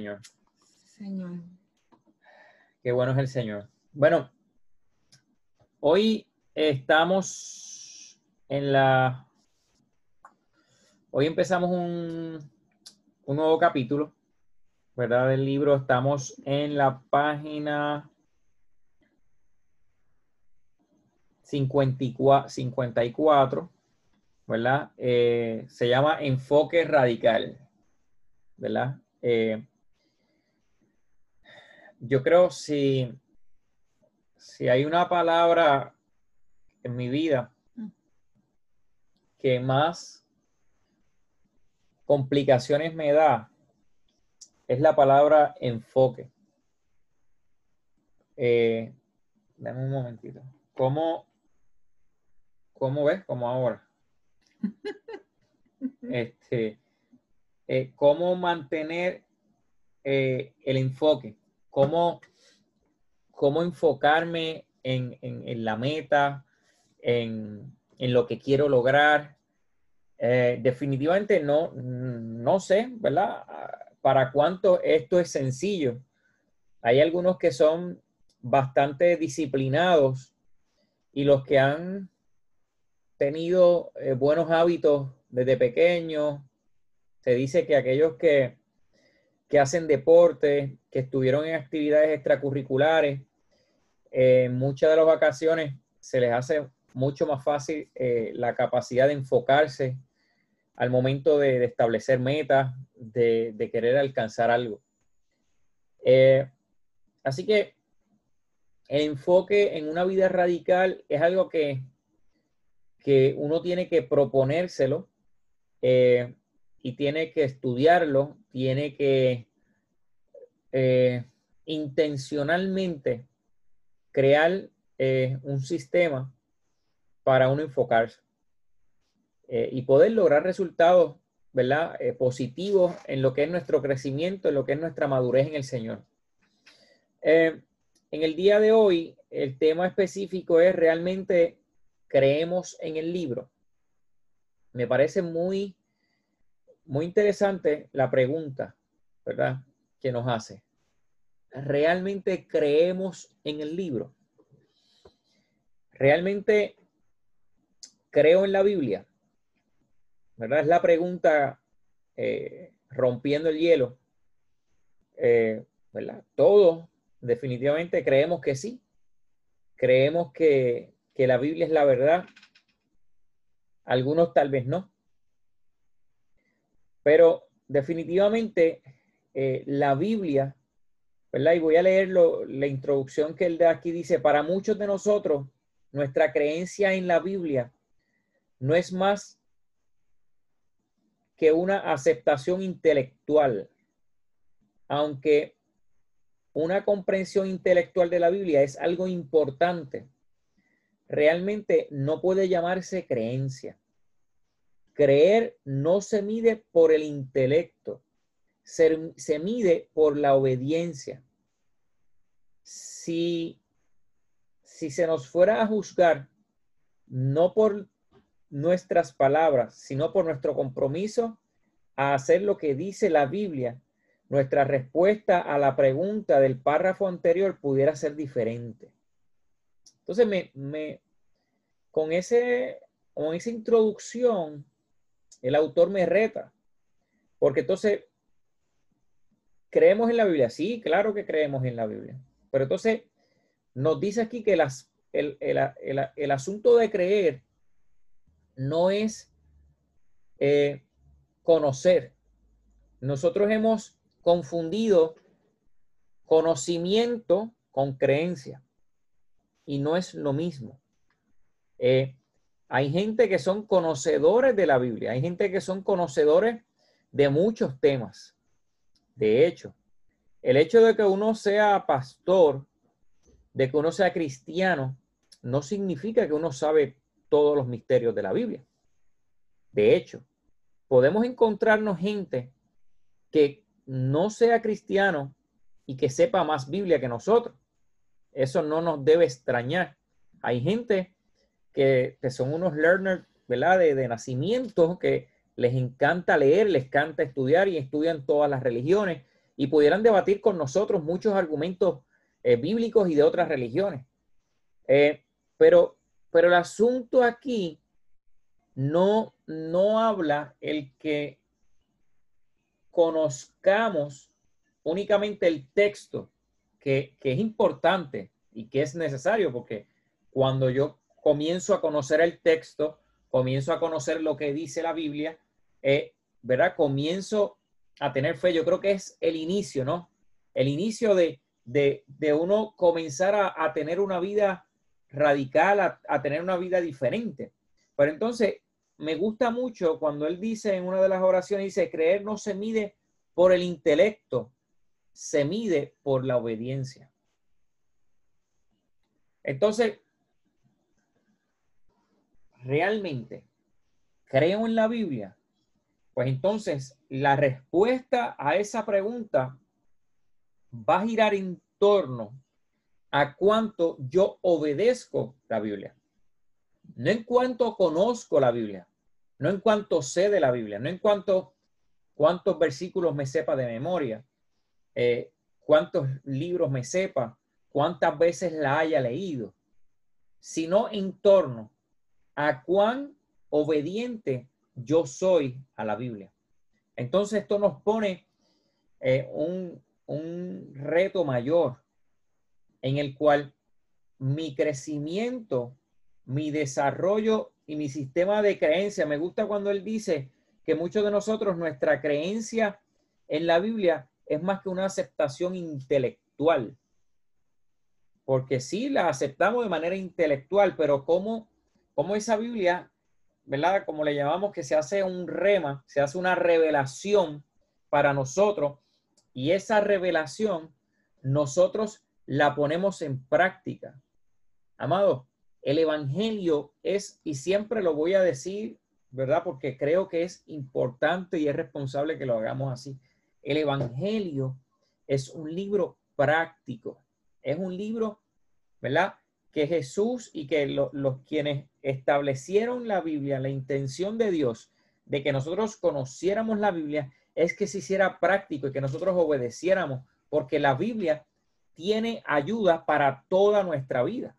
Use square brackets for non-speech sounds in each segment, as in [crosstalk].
Señor. Señor. Qué bueno es el Señor. Bueno, hoy estamos en la... Hoy empezamos un, un nuevo capítulo, ¿verdad? Del libro. Estamos en la página 54, 54 ¿verdad? Eh, se llama enfoque radical, ¿verdad? Eh, yo creo si, si hay una palabra en mi vida que más complicaciones me da, es la palabra enfoque. Eh, dame un momentito. ¿Cómo, cómo ves? Como ahora. [laughs] este, eh, ¿Cómo mantener eh, el enfoque? Cómo, cómo enfocarme en, la meta, en, lo que quiero lograr. Eh, definitivamente no, no sé, ¿verdad? Para cuánto esto es sencillo. Hay algunos que son bastante disciplinados y los que han tenido eh, buenos hábitos desde pequeños, se dice que aquellos que, que hacen deporte, que estuvieron en actividades extracurriculares, eh, muchas de las vacaciones se les hace mucho más fácil eh, la capacidad de enfocarse al momento de, establecer metas, de, querer alcanzar algo. Eh, así que el enfoque en una vida radical es algo que, que uno tiene que proponérselo y tiene que estudiarlo, tiene que eh, intencionalmente crear eh, un sistema para uno enfocarse eh, y poder lograr resultados, ¿verdad? positivos en lo que es nuestro crecimiento, en lo que es nuestra madurez en el Señor. en el día de hoy, el tema específico es realmente creemos en el libro. Me parece muy muy interesante la pregunta, ¿verdad? Que nos hace. ¿Realmente creemos en el libro? ¿Realmente creo en la Biblia? ¿Verdad? Es la pregunta eh, rompiendo el hielo. Eh, ¿Verdad? Todos definitivamente creemos que sí. Creemos que, que la Biblia es la verdad. Algunos tal vez no. Pero definitivamente eh, la Biblia, ¿verdad? Y voy a leer la introducción que él de aquí dice, para muchos de nosotros, nuestra creencia en la Biblia no es más que una aceptación intelectual, aunque una comprensión intelectual de la Biblia es algo importante, realmente no puede llamarse creencia. Creer no se mide por el intelecto, se, se mide por la obediencia. Si, si se nos fuera a juzgar, no por nuestras palabras, sino por nuestro compromiso a hacer lo que dice la Biblia, nuestra respuesta a la pregunta del párrafo anterior pudiera ser diferente. Entonces, me, me, con, ese, con esa introducción, el autor me reta. Porque entonces, ¿creemos en la Biblia? Sí, claro que creemos en la Biblia. Pero entonces nos dice aquí que el, asunto de creer no es eh, conocer. Nosotros hemos confundido conocimiento con creencia y no es lo mismo. Eh, hay gente que son conocedores de la Biblia, hay gente que son conocedores de muchos temas. De hecho, el hecho de que uno sea pastor, de que uno sea cristiano, no significa que uno sabe todos los misterios de la Biblia. De hecho, podemos encontrarnos gente que no sea cristiano y que sepa más Biblia que nosotros. Eso no nos debe extrañar. Hay gente que, son unos learners, ¿verdad? De, nacimiento, que les encanta leer, les encanta estudiar y estudian todas las religiones y pudieran debatir con nosotros muchos argumentos eh, bíblicos y de otras religiones. Eh, pero, pero el asunto aquí no, no habla el que conozcamos únicamente el texto, que, es importante y que es necesario, porque cuando yo comienzo a conocer el texto, comienzo a conocer lo que dice la Biblia, eh, ¿verdad? Comienzo a tener fe. Yo creo que es el inicio, ¿no? El inicio de, uno comenzar a, tener una vida radical, a, a, tener una vida diferente. Pero entonces, me gusta mucho cuando él dice en una de las oraciones, dice, creer no se mide por el intelecto, se mide por la obediencia. Entonces, realmente, creo en la Biblia, pues entonces la respuesta a esa pregunta va a girar en torno a cuánto yo obedezco la Biblia. No en cuanto conozco la Biblia, no en cuanto sé de la Biblia, no en cuanto cuántos versículos me sepa de memoria, eh, cuántos libros me sepa, cuántas veces la haya leído, sino en torno a cuán obediente yo soy a la Biblia. Entonces esto nos pone eh, un, un reto mayor en el cual mi crecimiento, mi desarrollo y mi sistema de creencia. Me gusta cuando él dice que muchos de nosotros, nuestra creencia en la Biblia es más que una aceptación intelectual. Porque sí, la aceptamos de manera intelectual, pero como, como esa Biblia, ¿verdad? Como le llamamos, que se hace un rema, se hace una revelación para nosotros y esa revelación nosotros la ponemos en práctica. Amado, el Evangelio es, y siempre lo voy a decir, ¿verdad? Porque creo que es importante y es responsable que lo hagamos así. El Evangelio es un libro práctico, es un libro, ¿verdad? Que Jesús y que los quienes establecieron la Biblia, la intención de Dios de que nosotros conociéramos la Biblia, es que se hiciera práctico y que nosotros obedeciéramos, porque la Biblia tiene ayuda para toda nuestra vida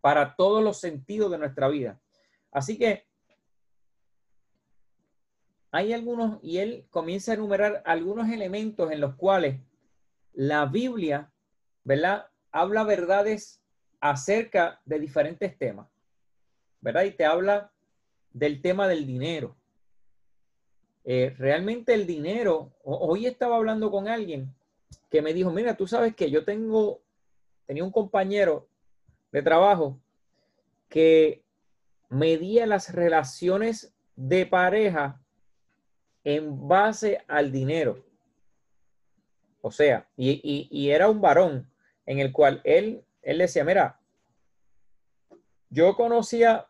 para todos los sentidos de nuestra vida. Así que hay algunos, y él comienza a enumerar algunos elementos en los cuales la Biblia, ¿verdad? Habla verdades acerca de diferentes temas, ¿verdad? Y te habla del tema del dinero. Eh, realmente el dinero, hoy estaba hablando con alguien que me dijo, mira, tú sabes que yo tengo, tenía un compañero de trabajo que medía las relaciones de pareja en base al dinero. O sea, y, era un varón en el cual él, él decía, mira, yo conocía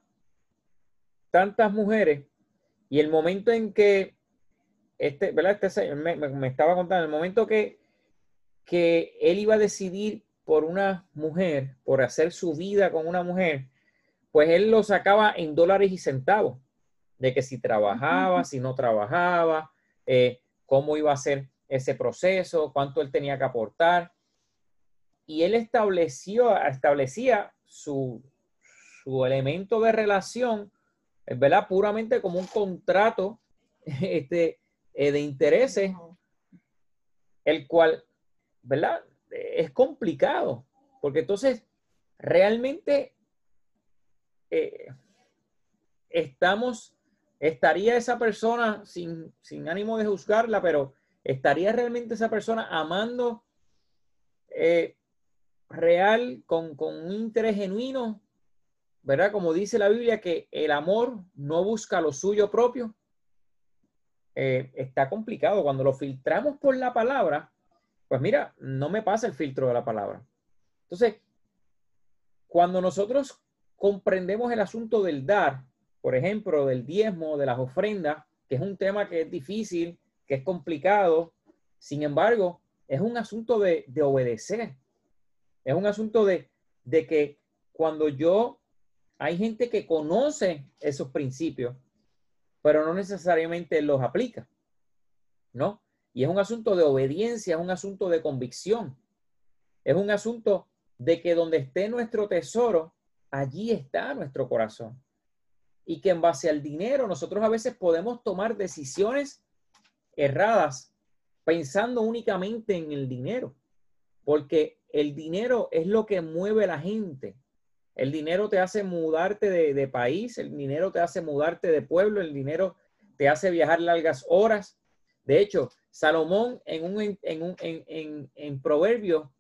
tantas mujeres y el momento en que este, ¿verdad? Este me, me, estaba contando, el momento que, que él iba a decidir por una mujer, por hacer su vida con una mujer, pues él lo sacaba en dólares y centavos, de que si trabajaba, si no trabajaba, eh, cómo iba a ser ese proceso, cuánto él tenía que aportar. Y él estableció, establecía su, su elemento de relación, ¿verdad? Puramente como un contrato [laughs] este, eh, de intereses, el cual, ¿verdad? es complicado, porque entonces realmente eh, estamos, estaría esa persona sin, ánimo de juzgarla, pero estaría realmente esa persona amando eh, real, con, un interés genuino, ¿verdad? Como dice la Biblia, que el amor no busca lo suyo propio. Eh, está complicado. Cuando lo filtramos por la palabra, pues mira, no me pasa el filtro de la palabra. Entonces, cuando nosotros comprendemos el asunto del dar, por ejemplo, del diezmo, de las ofrendas, que es un tema que es difícil, que es complicado, sin embargo, es un asunto de, obedecer. Es un asunto de, de que cuando yo, hay gente que conoce esos principios, pero no necesariamente los aplica, ¿no? Y es un asunto de obediencia, es un asunto de convicción. Es un asunto de que donde esté nuestro tesoro, allí está nuestro corazón. Y que en base al dinero nosotros a veces podemos tomar decisiones erradas pensando únicamente en el dinero. Porque el dinero es lo que mueve a la gente. El dinero te hace mudarte de, país, el dinero te hace mudarte de pueblo, el dinero te hace viajar largas horas. De hecho, Salomón en un en, un, en, en, proverbio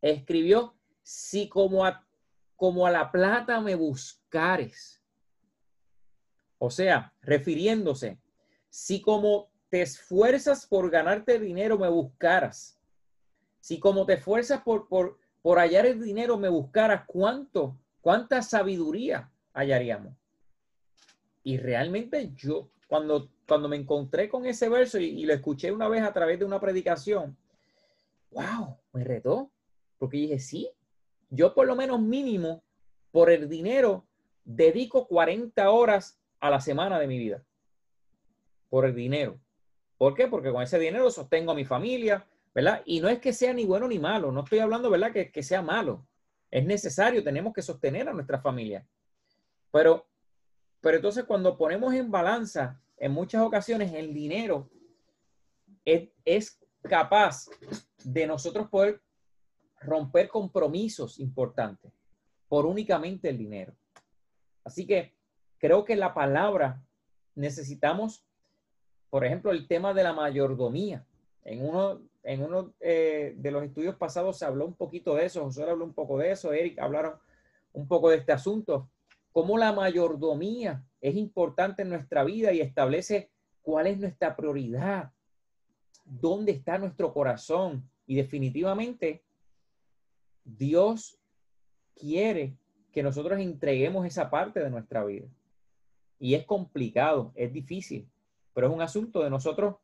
escribió, si como a, como a la plata me buscares. O sea, refiriéndose, si como te esfuerzas por ganarte dinero me buscaras, si como te esfuerzas por, por, por hallar el dinero me buscaras, ¿cuánto ¿Cuánta sabiduría hallaríamos? Y realmente yo, cuando, cuando me encontré con ese verso y, lo escuché una vez a través de una predicación, wow, me retó, porque dije, sí, yo por lo menos mínimo, por el dinero, dedico 40 horas a la semana de mi vida. Por el dinero. ¿Por qué? Porque con ese dinero sostengo a mi familia, ¿verdad? Y no es que sea ni bueno ni malo, no estoy hablando, ¿verdad? Que, que sea malo. Es necesario, tenemos que sostener a nuestra familia. Pero, pero entonces cuando ponemos en balanza, en muchas ocasiones el dinero es, es capaz de nosotros poder romper compromisos importantes por únicamente el dinero. Así que creo que la palabra necesitamos, por ejemplo, el tema de la mayordomía. En uno en uno eh, de los estudios pasados se habló un poquito de eso, José habló un poco de eso, Eric hablaron un poco de este asunto, cómo la mayordomía es importante en nuestra vida y establece cuál es nuestra prioridad, dónde está nuestro corazón. Y definitivamente Dios quiere que nosotros entreguemos esa parte de nuestra vida. Y es complicado, es difícil, pero es un asunto de nosotros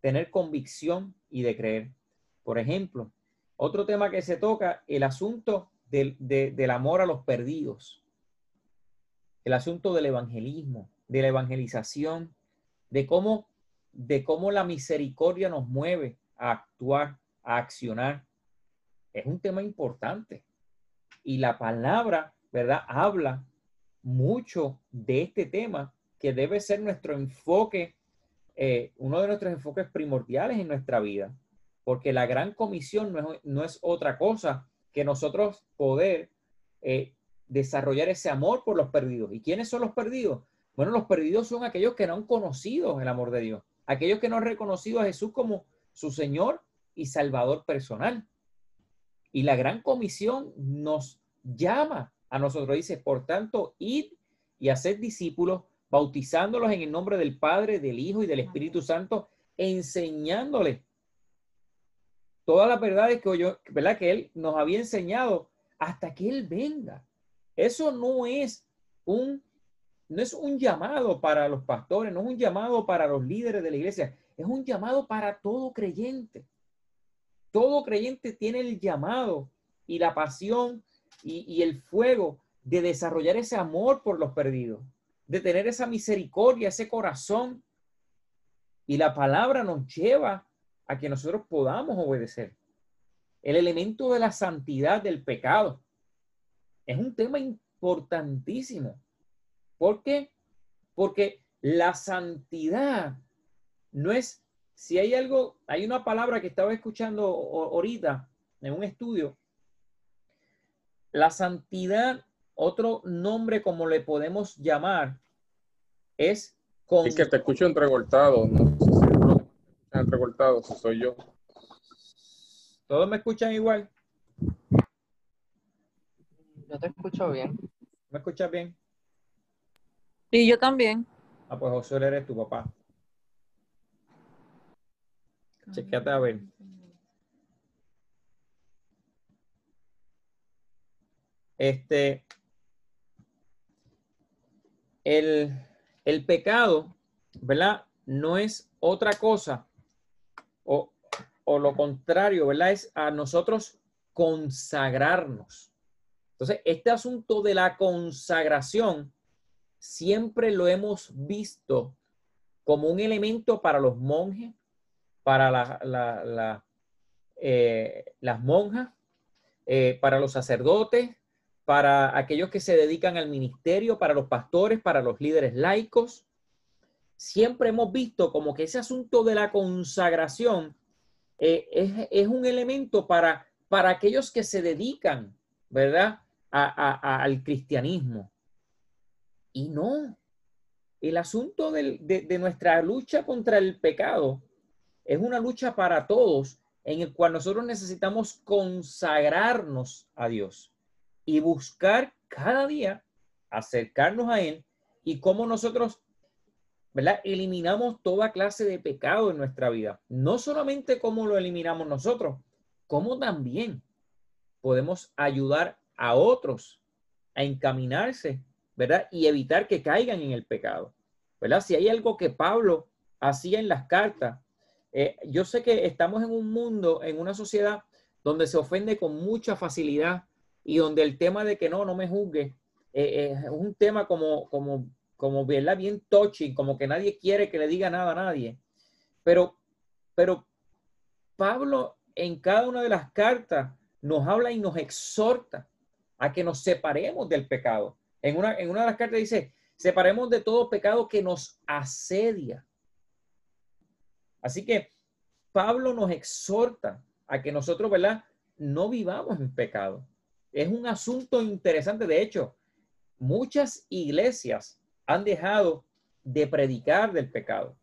tener convicción y de creer. Por ejemplo, otro tema que se toca, el asunto del, del amor a los perdidos, el asunto del evangelismo, de la evangelización, de cómo, de cómo la misericordia nos mueve a actuar, a accionar. Es un tema importante. Y la palabra, ¿verdad? Habla mucho de este tema que debe ser nuestro enfoque eh, uno de nuestros enfoques primordiales en nuestra vida, porque la gran comisión no es, otra cosa que nosotros poder eh, desarrollar ese amor por los perdidos. ¿Y quiénes son los perdidos? Bueno, los perdidos son aquellos que no han conocido el amor de Dios, aquellos que no han reconocido a Jesús como su Señor y Salvador personal. Y la gran comisión nos llama a nosotros, dice, por tanto, id y hacer discípulos bautizándolos en el nombre del Padre, del Hijo y del Espíritu Santo, enseñándoles todas las verdades que, yo, ¿verdad? que Él nos había enseñado hasta que Él venga. Eso no es un, no es un llamado para los pastores, no es un llamado para los líderes de la iglesia, es un llamado para todo creyente. Todo creyente tiene el llamado y la pasión y, y el fuego de desarrollar ese amor por los perdidos de tener esa misericordia, ese corazón. Y la palabra nos lleva a que nosotros podamos obedecer. El elemento de la santidad del pecado es un tema importantísimo. ¿Por qué? Porque la santidad no es, si hay algo, hay una palabra que estaba escuchando ahorita en un estudio, la santidad otro nombre como le podemos llamar es con... Es que te escucho entrecortado, no sé si entrecortado, si soy yo. ¿Todos me escuchan igual? Yo te escucho bien. ¿Me escuchas bien? Y yo también. Ah, pues José eres tu papá. Chequeate a ver. Este, el, pecado, ¿verdad? No es otra cosa o, o lo contrario, ¿verdad? Es a nosotros consagrarnos. Entonces, este asunto de la consagración siempre lo hemos visto como un elemento para los monjes, para eh, las monjas, eh, para los sacerdotes, para aquellos que se dedican al ministerio, para los pastores, para los líderes laicos. Siempre hemos visto como que ese asunto de la consagración eh, es, un elemento para, para aquellos que se dedican, ¿verdad? a- al cristianismo. Y no, el asunto de, de nuestra lucha contra el pecado es una lucha para todos en el cual nosotros necesitamos consagrarnos a Dios y buscar cada día acercarnos a Él y cómo nosotros, ¿verdad? Eliminamos toda clase de pecado en nuestra vida. No solamente cómo lo eliminamos nosotros, cómo también podemos ayudar a otros a encaminarse, ¿verdad? Y evitar que caigan en el pecado, ¿verdad? Si hay algo que Pablo hacía en las cartas, eh, yo sé que estamos en un mundo, en una sociedad donde se ofende con mucha facilidad y donde el tema de que no, no me juzgue, eh, es un tema como, como, como, ¿verdad? Bien touchy, como que nadie quiere que le diga nada a nadie. Pero, pero Pablo en cada una de las cartas nos habla y nos exhorta a que nos separemos del pecado. En una, en una de las cartas dice, separemos de todo pecado que nos asedia. Así que Pablo nos exhorta a que nosotros, ¿verdad? No vivamos en pecado. Es un asunto interesante. De hecho, muchas iglesias han dejado de predicar del pecado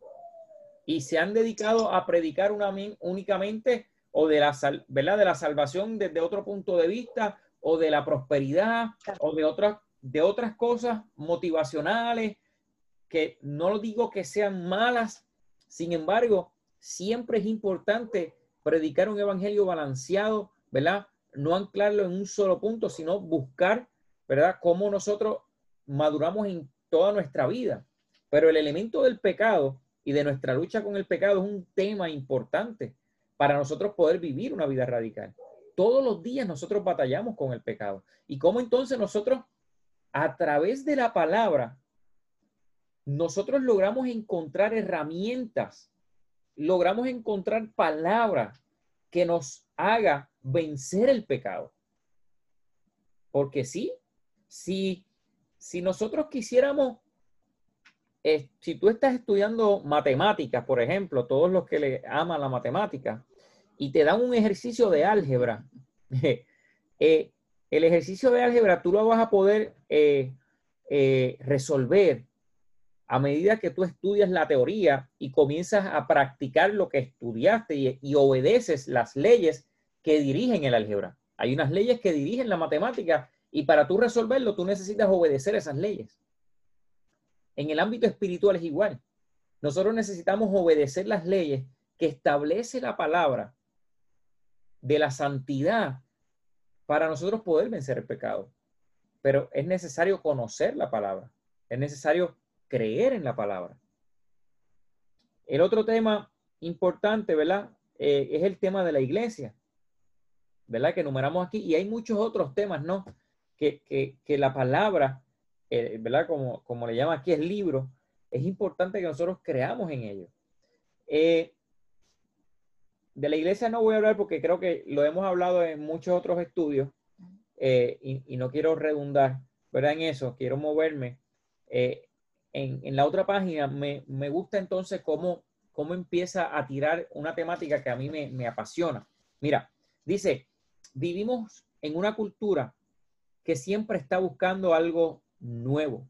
y se han dedicado a predicar únicamente o de la, ¿verdad? de la salvación desde otro punto de vista o de la prosperidad o de otras, de otras cosas motivacionales que no digo que sean malas, sin embargo, siempre es importante predicar un evangelio balanceado, ¿verdad? No anclarlo en un solo punto, sino buscar, ¿verdad? Cómo nosotros maduramos en toda nuestra vida. Pero el elemento del pecado y de nuestra lucha con el pecado es un tema importante para nosotros poder vivir una vida radical. Todos los días nosotros batallamos con el pecado. ¿Y cómo entonces nosotros, a través de la palabra, nosotros logramos encontrar herramientas, logramos encontrar palabras que nos haga vencer el pecado? Porque sí, si, si nosotros quisiéramos eh, si tú estás estudiando matemáticas, por ejemplo, todos los que le aman la matemática, y te dan un ejercicio de álgebra, [laughs] eh, el ejercicio de álgebra tú lo vas a poder eh, resolver a medida que tú estudias la teoría y comienzas a practicar lo que estudiaste y obedeces las leyes que dirigen el álgebra. Hay unas leyes que dirigen la matemática y para tú resolverlo tú necesitas obedecer esas leyes. En el ámbito espiritual es igual. Nosotros necesitamos obedecer las leyes que establece la palabra de la santidad para nosotros poder vencer el pecado. Pero es necesario conocer la palabra. Es necesario creer en la palabra. El otro tema importante, ¿verdad? Eh, es el tema de la iglesia, ¿verdad? Que enumeramos aquí. Y hay muchos otros temas, ¿no? Que, que, que la palabra eh, ¿verdad? Como, como le llama aquí el libro, es importante que nosotros creamos en ello. Eh, de la iglesia no voy a hablar porque creo que lo hemos hablado en muchos otros estudios eh, y, no quiero redundar, ¿verdad? En eso, quiero moverme. En, en, la otra página me, me, gusta entonces cómo, cómo empieza a tirar una temática que a mí me, me apasiona. Mira, dice, vivimos en una cultura que siempre está buscando algo nuevo,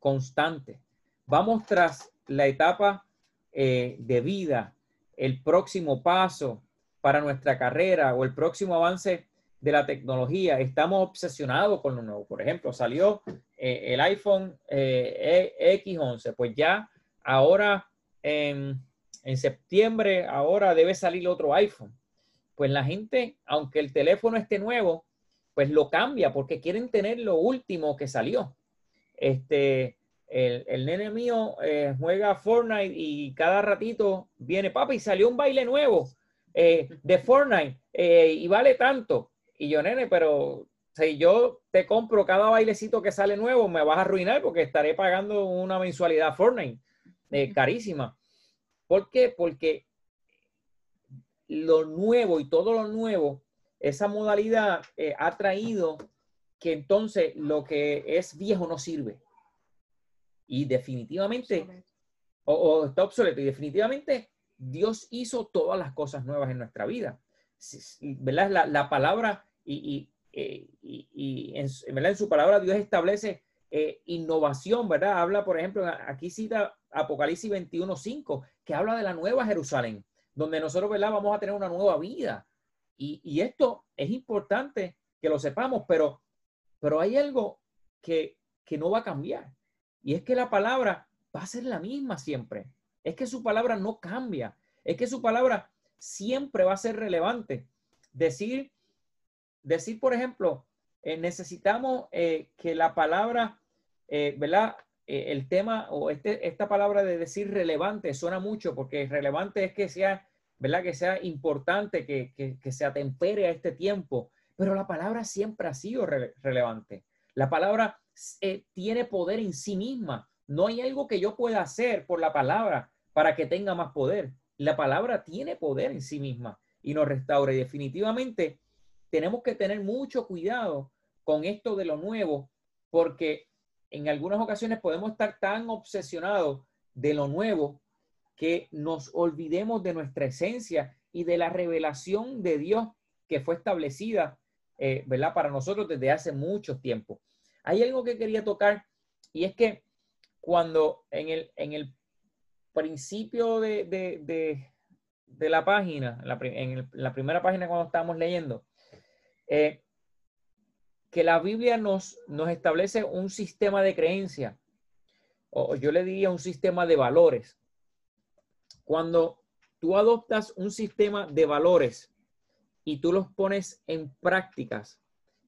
constante. Vamos tras la etapa eh, de vida, el próximo paso para nuestra carrera o el próximo avance de la tecnología. Estamos obsesionados con lo nuevo. Por ejemplo, salió eh, el iPhone eh, X11, pues ya ahora en, en septiembre, ahora debe salir otro iPhone. Pues la gente, aunque el teléfono esté nuevo, pues lo cambia porque quieren tener lo último que salió. Este, el, el nene mío eh, juega Fortnite y cada ratito viene, papi, salió un baile nuevo eh, de Fortnite eh, y vale tanto. Y yo, nene, pero si yo te compro cada bailecito que sale nuevo, me vas a arruinar porque estaré pagando una mensualidad Fortnite carísima. ¿Por qué? Porque lo nuevo y todo lo nuevo, esa modalidad eh, ha traído que entonces lo que es viejo no sirve. Y definitivamente, o, o está obsoleto, y definitivamente Dios hizo todas las cosas nuevas en nuestra vida. ¿Verdad? La, la palabra y, y, eh, y- y en, ¿verdad? en su palabra Dios establece eh, innovación, ¿verdad? Habla, por ejemplo, aquí cita Apocalipsis 21.5, que habla de la nueva Jerusalén, donde nosotros, ¿verdad? Vamos a tener una nueva vida. Y, esto es importante que lo sepamos, pero, pero hay algo que, que no va a cambiar. Y es que la palabra va a ser la misma siempre. Es que su palabra no cambia. Es que su palabra siempre va a ser relevante. Decir, decir por ejemplo, eh, necesitamos eh, que la palabra, eh, ¿verdad? Eh, el tema o este, esta palabra de decir relevante suena mucho porque relevante es que sea, ¿verdad? Que sea importante, que, que, se atempere a este tiempo. Pero la palabra siempre ha sido rele- relevante. La palabra eh, tiene poder en sí misma. No hay algo que yo pueda hacer por la palabra para que tenga más poder. La palabra tiene poder en sí misma y nos restaura. Definitivamente tenemos que tener mucho cuidado con esto de lo nuevo, porque en algunas ocasiones podemos estar tan obsesionados de lo nuevo que nos olvidemos de nuestra esencia y de la revelación de Dios que fue establecida, eh, ¿verdad? Para nosotros desde hace mucho tiempo. Hay algo que quería tocar y es que cuando en el, principio de, la página, en la primera página cuando estábamos leyendo, eh, que la Biblia nos, nos establece un sistema de creencia, o yo le diría un sistema de valores. Cuando tú adoptas un sistema de valores y tú los pones en prácticas,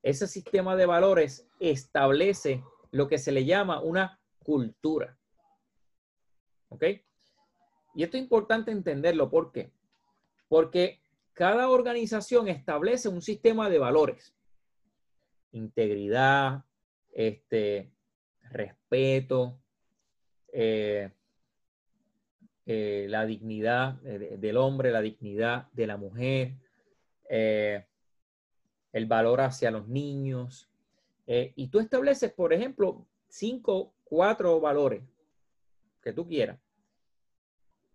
ese sistema de valores establece lo que se le llama una cultura. ¿Ok? Y esto es importante entenderlo. ¿Por? Porque cada organización establece un sistema de valores. Integridad, este, respeto, eh, eh, la dignidad de- de- del hombre, la dignidad de la mujer, eh, el valor hacia los niños. y tú estableces, por ejemplo, cinco, cuatro valores que tú quieras.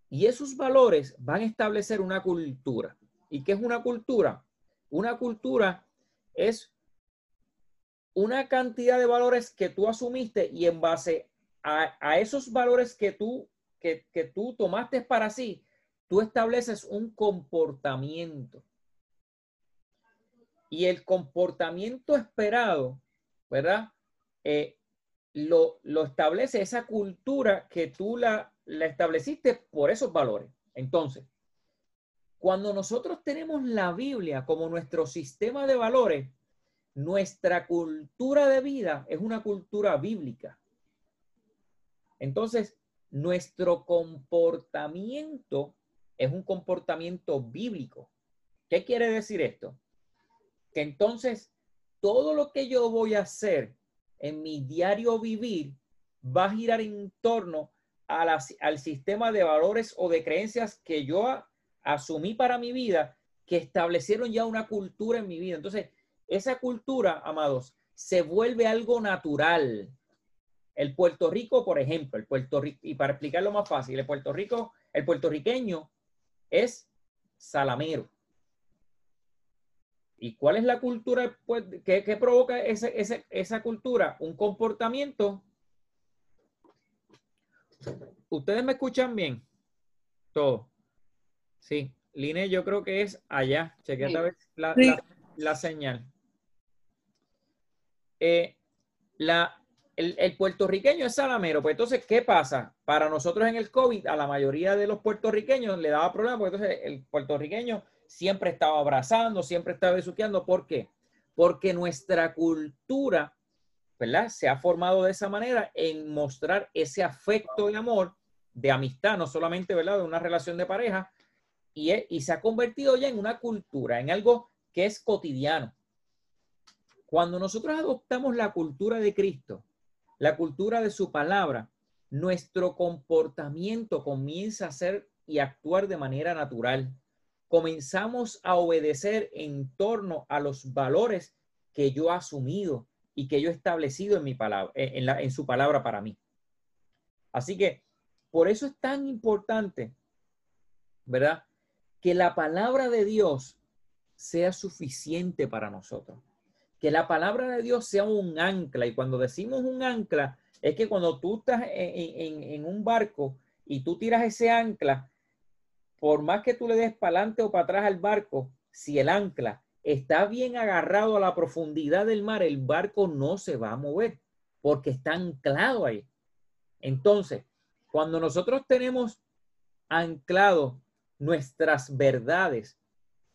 Y esos valores van a establecer una cultura. ¿Y qué es una cultura? Una cultura es una cantidad de valores que tú asumiste y en base a, a esos valores que tú, que, que tú tomaste para sí, tú estableces un comportamiento. Y el comportamiento esperado, ¿verdad? Eh, lo, lo establece esa cultura que tú la, la estableciste por esos valores. Entonces, cuando nosotros tenemos la Biblia como nuestro sistema de valores, nuestra cultura de vida es una cultura bíblica. Entonces, nuestro comportamiento es un comportamiento bíblico. ¿Qué quiere decir esto? Que entonces todo lo que yo voy a hacer en mi diario vivir va a girar en torno al sistema de valores o de creencias que yo asumí para mi vida, que establecieron ya una cultura en mi vida. Entonces, esa cultura, amados, se vuelve algo natural. El Puerto Rico, por ejemplo, el Puerto Rico, y para explicarlo más fácil, el Puerto Rico, el puertorriqueño es salamero. ¿Y cuál es la cultura pues, que, que provoca ese- ese- esa cultura? Un comportamiento. ¿Ustedes me escuchan bien? Todo. Sí. Line, yo creo que es allá. Chequea Sí. a ver la, Sí. la- la señal. Eh, la, el, el puertorriqueño es salamero. Pues entonces, ¿qué pasa? Para nosotros en el COVID, a la mayoría de los puertorriqueños le daba problemas porque entonces el puertorriqueño siempre estaba abrazando, siempre estaba besuqueando. ¿Por qué? Porque nuestra cultura, ¿verdad? Se ha formado de esa manera en mostrar ese afecto y amor de amistad, no solamente, ¿verdad? De una relación de pareja, y, y se ha convertido ya en una cultura, en algo que es cotidiano. Cuando nosotros adoptamos la cultura de Cristo, la cultura de su palabra, nuestro comportamiento comienza a ser y actuar de manera natural. comenzamos a obedecer en torno a los valores que yo he asumido y que yo he establecido en mi palabra, en, la, en su palabra para mí. Así que por eso es tan importante, ¿verdad? Que la palabra de Dios sea suficiente para nosotros. Que la palabra de Dios sea un ancla. Y cuando decimos un ancla, es que cuando tú estás en, en un barco y tú tiras ese ancla, por más que tú le des para adelante o para atrás al barco, si el ancla está bien agarrado a la profundidad del mar, el barco no se va a mover porque está anclado ahí. Entonces, cuando nosotros tenemos anclado nuestras verdades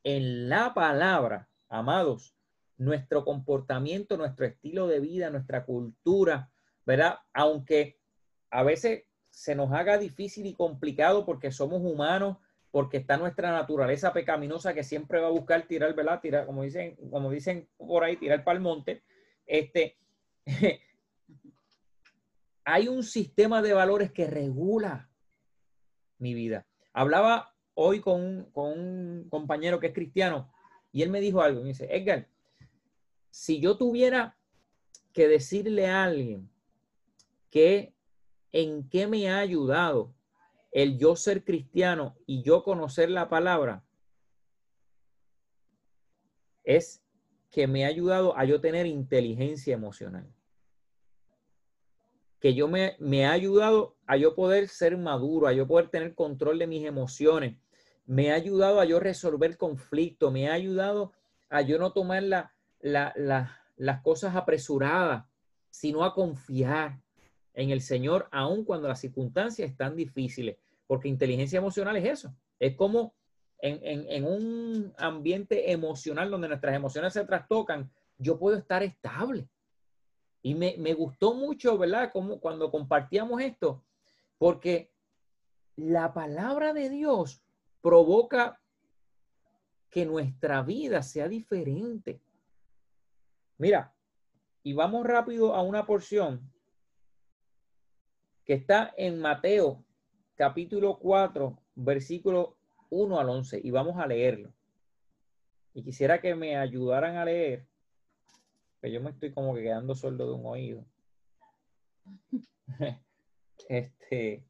en la palabra, amados, nuestro comportamiento, nuestro estilo de vida, nuestra cultura, ¿verdad? Aunque a veces se nos haga difícil y complicado porque somos humanos porque está nuestra naturaleza pecaminosa que siempre va a buscar tirar, ¿verdad? Tirar, como dicen, como dicen por ahí, tirar para el monte. Este, [laughs] hay un sistema de valores que regula mi vida. Hablaba hoy con un, con un compañero que es cristiano y él me dijo algo. Me dice, Edgar, si yo tuviera que decirle a alguien que en qué me ha ayudado el yo ser cristiano y yo conocer la palabra es que me ha ayudado a yo tener inteligencia emocional. Que yo me, me ha ayudado a yo poder ser maduro, a yo poder tener control de mis emociones. Me ha ayudado a yo resolver conflictos, me ha ayudado a yo no tomar la, las cosas apresuradas, sino a confiar en el Señor, aun cuando las circunstancias están difíciles, porque inteligencia emocional es eso. Es como en, un ambiente emocional donde nuestras emociones se trastocan, yo puedo estar estable. Y me, me gustó mucho, ¿verdad? Como cuando compartíamos esto, porque la palabra de Dios provoca que nuestra vida sea diferente. Mira, y vamos rápido a una porción que está en Mateo capítulo 4, versículo 1 al 11, y vamos a leerlo. Y quisiera que me ayudaran a leer, que yo me estoy como que quedando sordo de un oído. [laughs] este.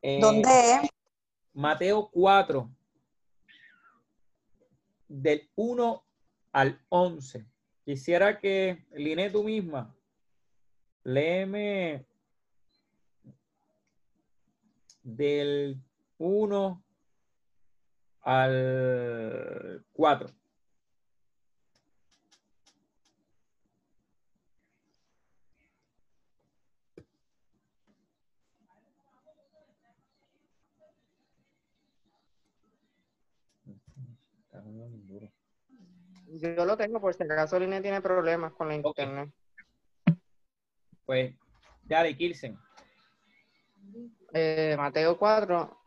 Eh, ¿Dónde Mateo 4, del 1 al 11. Quisiera que, Liné, tú misma, léeme del 1 al 4. Yo lo tengo por si acaso Línea tiene problemas con la internet. Pues, dale, Kilsen. Eh, Mateo 4,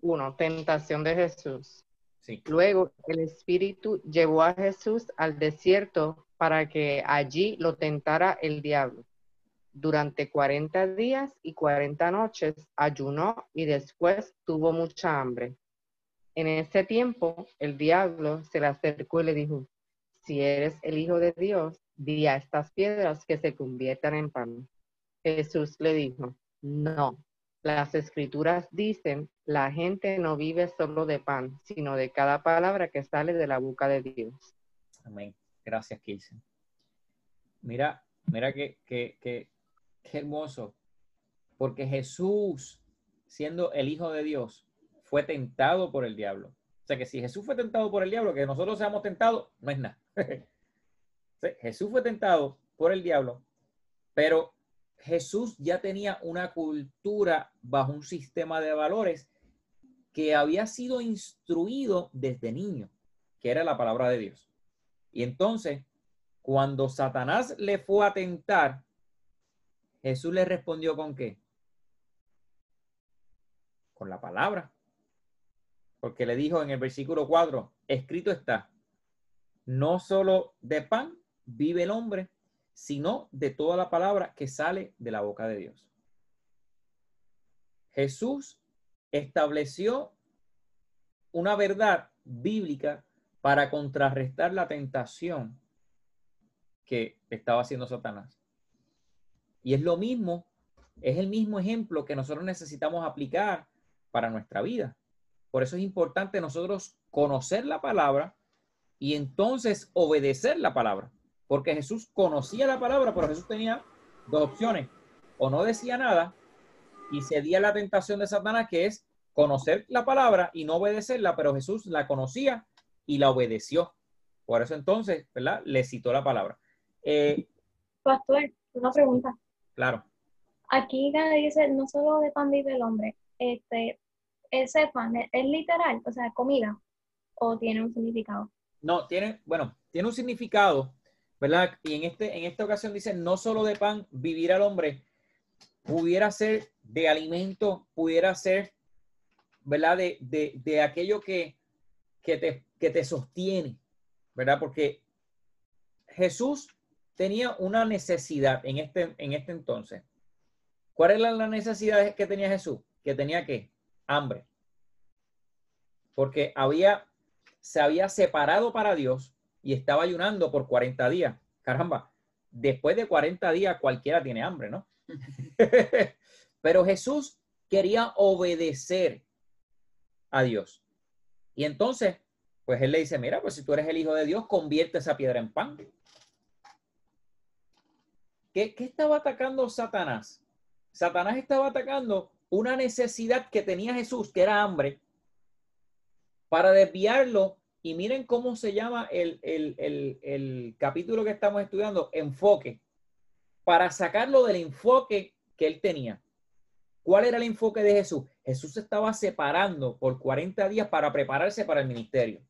1, tentación de Jesús. Sí. Luego el Espíritu llevó a Jesús al desierto para que allí lo tentara el diablo. Durante 40 días y 40 noches ayunó y después tuvo mucha hambre. En ese tiempo el diablo se le acercó y le dijo, si eres el Hijo de Dios, di a estas piedras que se conviertan en pan. Jesús le dijo, no, las escrituras dicen, la gente no vive solo de pan, sino de cada palabra que sale de la boca de Dios. Amén. Gracias, Kilsen. Mira, mira qué, qué, qué, qué hermoso, porque Jesús, siendo el Hijo de Dios, fue tentado por el diablo. O sea que si Jesús fue tentado por el diablo, que nosotros seamos tentados, no es nada. [laughs] Jesús fue tentado por el diablo, pero Jesús ya tenía una cultura bajo un sistema de valores que había sido instruido desde niño, que era la palabra de Dios. Y entonces, cuando Satanás le fue a tentar, Jesús le respondió con qué? Con la palabra porque le dijo en el versículo 4, escrito está, no solo de pan vive el hombre, sino de toda la palabra que sale de la boca de Dios. Jesús estableció una verdad bíblica para contrarrestar la tentación que estaba haciendo Satanás. Y es lo mismo, es el mismo ejemplo que nosotros necesitamos aplicar para nuestra vida. Por eso es importante nosotros conocer la palabra y entonces obedecer la palabra. Porque Jesús conocía la palabra, pero Jesús tenía dos opciones. O no decía nada y cedía la tentación de Satanás, que es conocer la palabra y no obedecerla, pero Jesús la conocía y la obedeció. Por eso entonces, ¿verdad? Le citó la palabra. Eh, Pastor, una pregunta. Claro. Aquí dice, no solo de pan vive el hombre, este, ese pan es literal, o sea, comida, o tiene un significado. No, tiene, bueno, tiene un significado, ¿verdad? Y en, este, en esta ocasión dice, no solo de pan vivir al hombre, pudiera ser de alimento, pudiera ser, ¿verdad? De, de, de aquello que, que, te, que te sostiene, ¿verdad? Porque Jesús tenía una necesidad en este, en este entonces. ¿Cuál era la necesidad que tenía Jesús? Que tenía que hambre. Porque había, se había separado para Dios y estaba ayunando por 40 días. Caramba, después de 40 días cualquiera tiene hambre, ¿no? [laughs] Pero Jesús quería obedecer a Dios. Y entonces, pues él le dice, mira, pues si tú eres el hijo de Dios, convierte esa piedra en pan. ¿Qué, estaba atacando Satanás? Satanás estaba atacando una necesidad que tenía Jesús, que era hambre, para desviarlo. Y miren cómo se llama el, el capítulo que estamos estudiando, enfoque, para sacarlo del enfoque que él tenía. ¿Cuál era el enfoque de Jesús? Jesús estaba separando por 40 días para prepararse para el ministerio.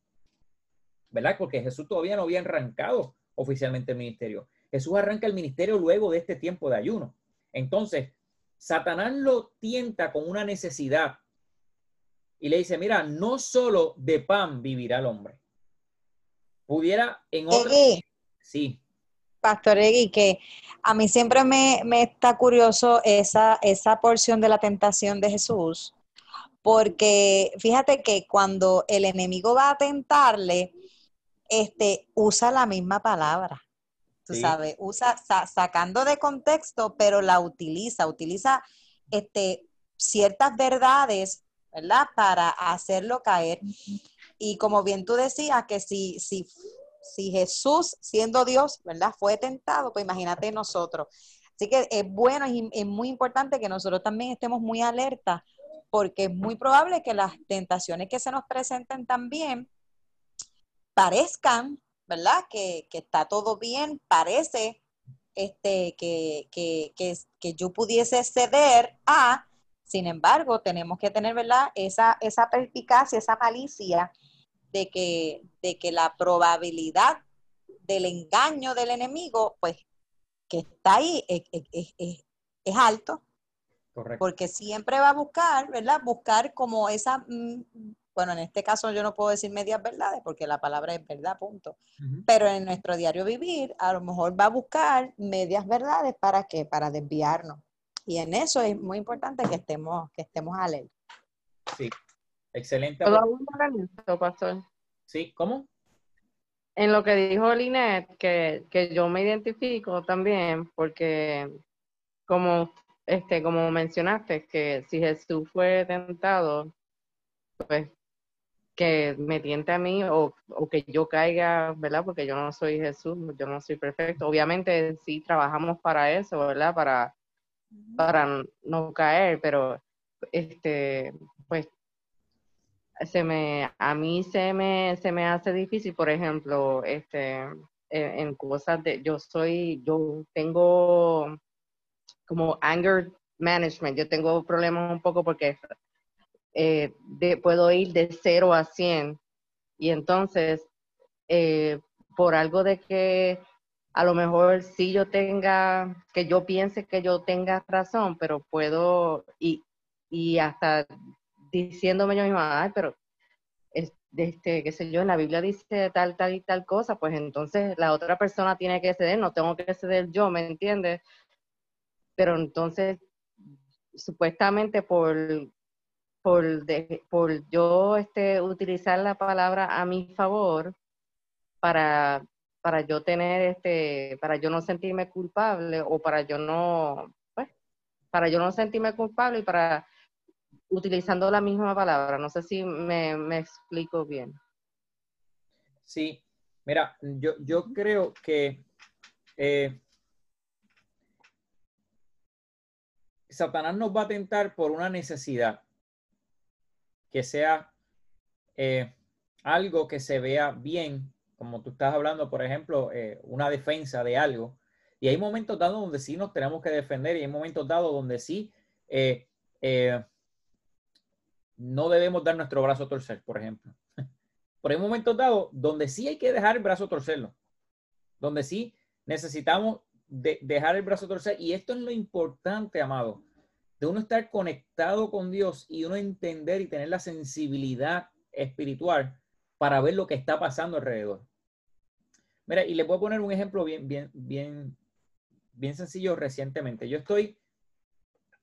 ¿Verdad? Porque Jesús todavía no había arrancado oficialmente el ministerio. Jesús arranca el ministerio luego de este tiempo de ayuno. Entonces, Satanás lo tienta con una necesidad y le dice, mira, no solo de pan vivirá el hombre. Pudiera en otro... Sí. Pastor Egui, que a mí siempre me, está curioso esa, esa porción de la tentación de Jesús, porque fíjate que cuando el enemigo va a tentarle, este, usa la misma palabra tú sabes, usa, sacando de contexto, pero la utiliza, utiliza este, ciertas verdades, ¿verdad? Para hacerlo caer. Y como bien tú decías, que si, si, si Jesús, siendo Dios, ¿verdad? Fue tentado, pues imagínate nosotros. Así que es bueno y es muy importante que nosotros también estemos muy alertas, porque es muy probable que las tentaciones que se nos presenten también parezcan ¿verdad? Que, está todo bien, parece este, que, que, que, yo pudiese ceder a, sin embargo, tenemos que tener, ¿verdad? Esa, esa perspicacia, esa malicia de que, de que la probabilidad del engaño del enemigo, pues, que está ahí, es, es alto. Correcto. Porque siempre va a buscar, ¿verdad? Buscar como esa mm, bueno, en este caso yo no puedo decir medias verdades porque la palabra es verdad, punto. Pero en nuestro diario vivir, a lo mejor va a buscar medias verdades para qué, para desviarnos. Y en eso es muy importante que estemos, que estemos alerta. Sí, excelente. pastor? Sí, ¿cómo? En lo que dijo Linet, que, que yo me identifico también, porque como, este, como mencionaste, que si Jesús fue tentado, pues que me tiente a mí o, que yo caiga, ¿verdad? Porque yo no soy Jesús, yo no soy perfecto. Obviamente sí trabajamos para eso, ¿verdad? Para, para no caer, pero este, pues se me, a mí se me, se me hace difícil, por ejemplo, este, en, cosas de, yo soy, yo tengo como anger management, yo tengo problemas un poco porque eh, puedo ir de 0 a 100 y entonces eh, por algo de que a lo mejor sí yo tenga, que yo piense que yo tenga razón, pero puedo, y, y hasta diciéndome yo misma, ay, pero este, qué sé yo, en la Biblia dice tal, tal y tal cosa, pues entonces la otra persona tiene que ceder, no tengo que ceder yo, ¿me entiendes? Pero entonces, supuestamente por por, de- por yo este, utilizar la palabra a mi favor para, para yo tener este, para yo no sentirme culpable o para yo no, pues, para yo no sentirme culpable y para utilizando la misma palabra. No sé si me, me explico bien. Sí, mira, yo, yo creo que eh, Satanás nos va a tentar por una necesidad que sea eh, algo que se vea bien, como tú estás hablando, por ejemplo, eh, una defensa de algo. Y hay momentos dados donde sí nos tenemos que defender y hay momentos dados donde sí eh, eh, no debemos dar nuestro brazo a torcer, por ejemplo. [laughs] Pero hay momentos dados donde sí hay que dejar el brazo torcerlo, donde sí necesitamos de- dejar el brazo torcer. Y esto es lo importante, amado, de uno estar conectado con Dios y uno entender y tener la sensibilidad espiritual para ver lo que está pasando alrededor. Mira, y les voy a poner un ejemplo bien, bien, bien, bien sencillo recientemente. Yo estoy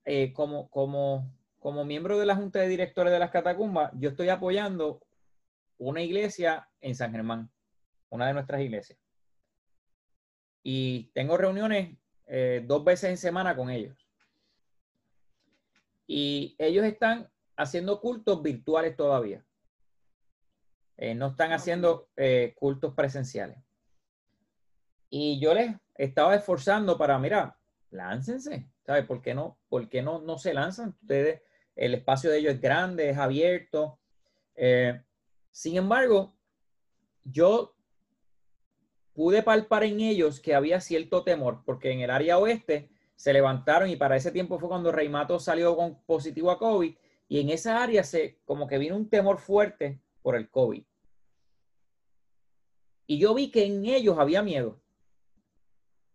eh, como, como, como miembro de la Junta de Directores de las Catacumbas, yo estoy apoyando una iglesia en San Germán, una de nuestras iglesias. Y tengo reuniones eh, dos veces en semana con ellos. Y ellos están haciendo cultos virtuales todavía. Eh, no están haciendo eh, cultos presenciales. Y yo les estaba esforzando para, mira, láncense, ¿sabes? ¿Por qué no? ¿Por qué no, no se lanzan? Ustedes, el espacio de ellos es grande, es abierto. Eh, sin embargo, yo pude palpar en ellos que había cierto temor, porque en el área oeste se levantaron y para ese tiempo fue cuando Reimato salió con positivo a COVID y en esa área se como que vino un temor fuerte por el COVID. Y yo vi que en ellos había miedo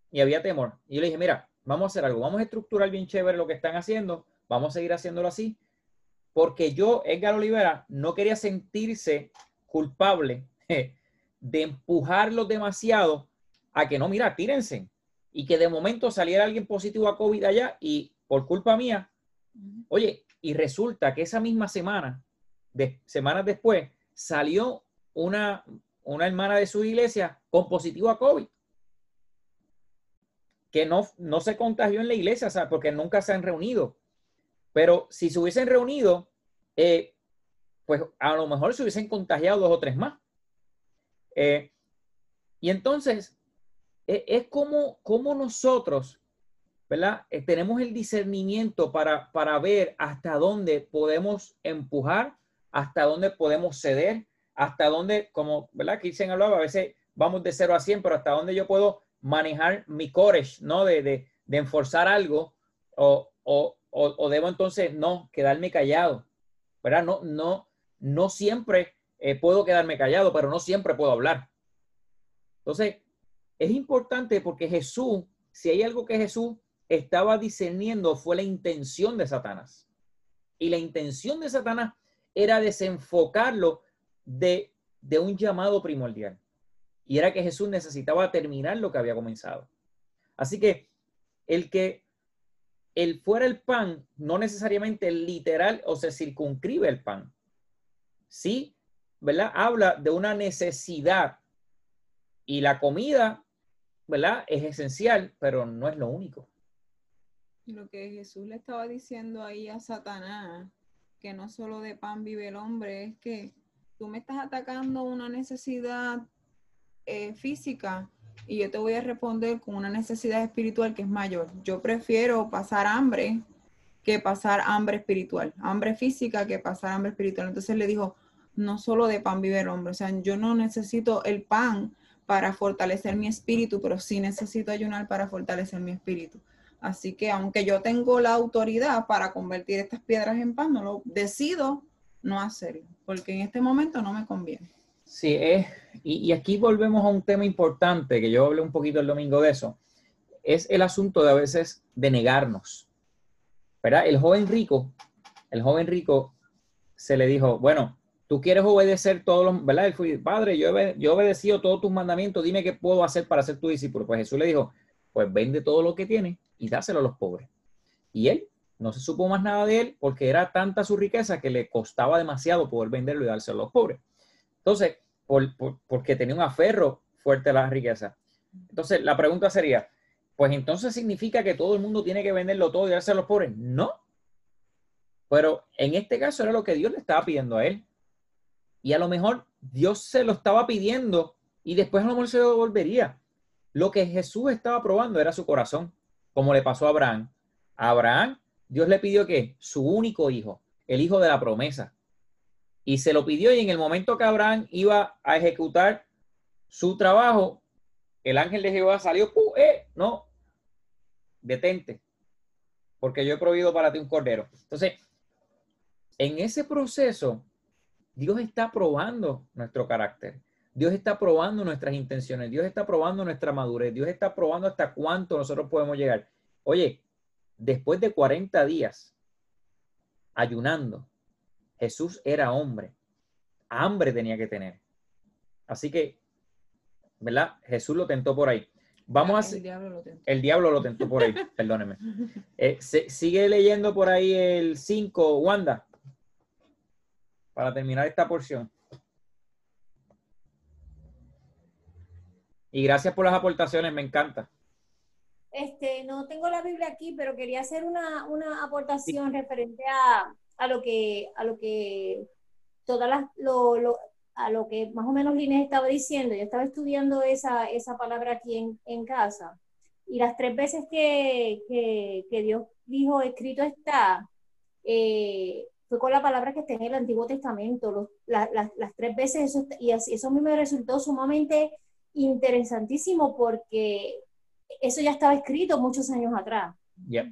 y había temor. Y yo le dije, mira, vamos a hacer algo, vamos a estructurar bien chévere lo que están haciendo, vamos a seguir haciéndolo así, porque yo, Edgar Olivera, no quería sentirse culpable [laughs] de empujarlos demasiado a que no, mira, tírense. Y que de momento saliera alguien positivo a COVID allá y por culpa mía, oye, y resulta que esa misma semana, de, semanas después, salió una, una hermana de su iglesia con positivo a COVID. Que no, no se contagió en la iglesia, ¿sabes? porque nunca se han reunido. Pero si se hubiesen reunido, eh, pues a lo mejor se hubiesen contagiado dos o tres más. Eh, y entonces, eh, es como, como nosotros, ¿verdad? Eh, tenemos el discernimiento para, para ver hasta dónde podemos empujar, hasta dónde podemos ceder, hasta dónde, como, ¿verdad? Kirsten hablaba, a veces vamos de 0 a 100, pero hasta dónde yo puedo manejar mi courage, ¿no? De, de, de enforzar algo o, o, o, o debo entonces no quedarme callado, ¿verdad? No, no, no siempre eh, puedo quedarme callado, pero no siempre puedo hablar. Entonces, es importante porque Jesús, si hay algo que Jesús estaba discerniendo, fue la intención de Satanás. Y la intención de Satanás era desenfocarlo de, de un llamado primordial. Y era que Jesús necesitaba terminar lo que había comenzado. Así que el que el fuera el pan, no necesariamente literal o se circunscribe el pan. Sí, ¿verdad? Habla de una necesidad y la comida, ¿verdad? Es esencial, pero no es lo único. Lo que Jesús le estaba diciendo ahí a Satanás, que no solo de pan vive el hombre, es que tú me estás atacando una necesidad eh, física y yo te voy a responder con una necesidad espiritual que es mayor. Yo prefiero pasar hambre que pasar hambre espiritual, hambre física que pasar hambre espiritual. Entonces le dijo, no solo de pan vive el hombre, o sea, yo no necesito el pan para fortalecer mi espíritu, pero sí necesito ayunar para fortalecer mi espíritu. Así que aunque yo tengo la autoridad para convertir estas piedras en pan, no lo decido no hacerlo, porque en este momento no me conviene. Sí, es, y, aquí volvemos a un tema importante, que yo hablé un poquito el domingo de eso, es el asunto de a veces de negarnos. ¿Verdad? El joven rico, el joven rico se le dijo, bueno, tú quieres obedecer todos los, ¿verdad? Él padre, yo he obedecido todos tus mandamientos, dime qué puedo hacer para ser tu discípulo. Pues Jesús le dijo, pues vende todo lo que tienes y dáselo a los pobres. Y él No se supo más nada de él porque era tanta su riqueza que le costaba demasiado poder venderlo y dárselo a los pobres. Entonces, por- porque tenía un aferro fuerte a la riqueza. Entonces, la pregunta sería, pues entonces significa que todo el mundo tiene que venderlo todo y dárselo a los pobres. No. Pero en este caso era lo que Dios le estaba pidiendo a él. Y a lo mejor Dios se lo estaba pidiendo y después a lo mejor se lo devolvería. Lo que Jesús estaba probando era su corazón, como le pasó a Abraham. A Abraham, Dios le pidió que su único hijo, el hijo de la promesa. Y se lo pidió y en el momento que Abraham iba a ejecutar su trabajo, el ángel de Jehová salió, ¡pu! ¡eh! No, detente, porque yo he prohibido para ti un cordero. Entonces, en ese proceso, Dios está probando nuestro carácter. Dios está probando nuestras intenciones. Dios está probando nuestra madurez. Dios está probando hasta cuánto nosotros podemos llegar. Oye, después de 40 días ayunando, Jesús era hombre. Hambre tenía que tener. Así que, ¿verdad? Jesús lo tentó por ahí. Vamos a... El diablo lo tentó. El diablo lo tentó por ahí, [laughs] perdóneme. Eh, se- sigue leyendo por ahí el 5, Wanda, para terminar esta porción. Y gracias por las aportaciones, me encanta. Este, no tengo la Biblia aquí, pero quería hacer una, una aportación referente a, a lo que, a lo que todas las, lo, lo- a lo que más o menos Linés estaba diciendo. Yo estaba estudiando esa, esa palabra aquí en, en casa. Y las tres veces que, que, que Dios dijo, escrito está, eh, fue con la palabra que está en el Antiguo Testamento. Los- la- la- las tres veces, eso, y así- eso a mí me resultó sumamente interesantísimo porque eso ya estaba escrito muchos años atrás. Ya.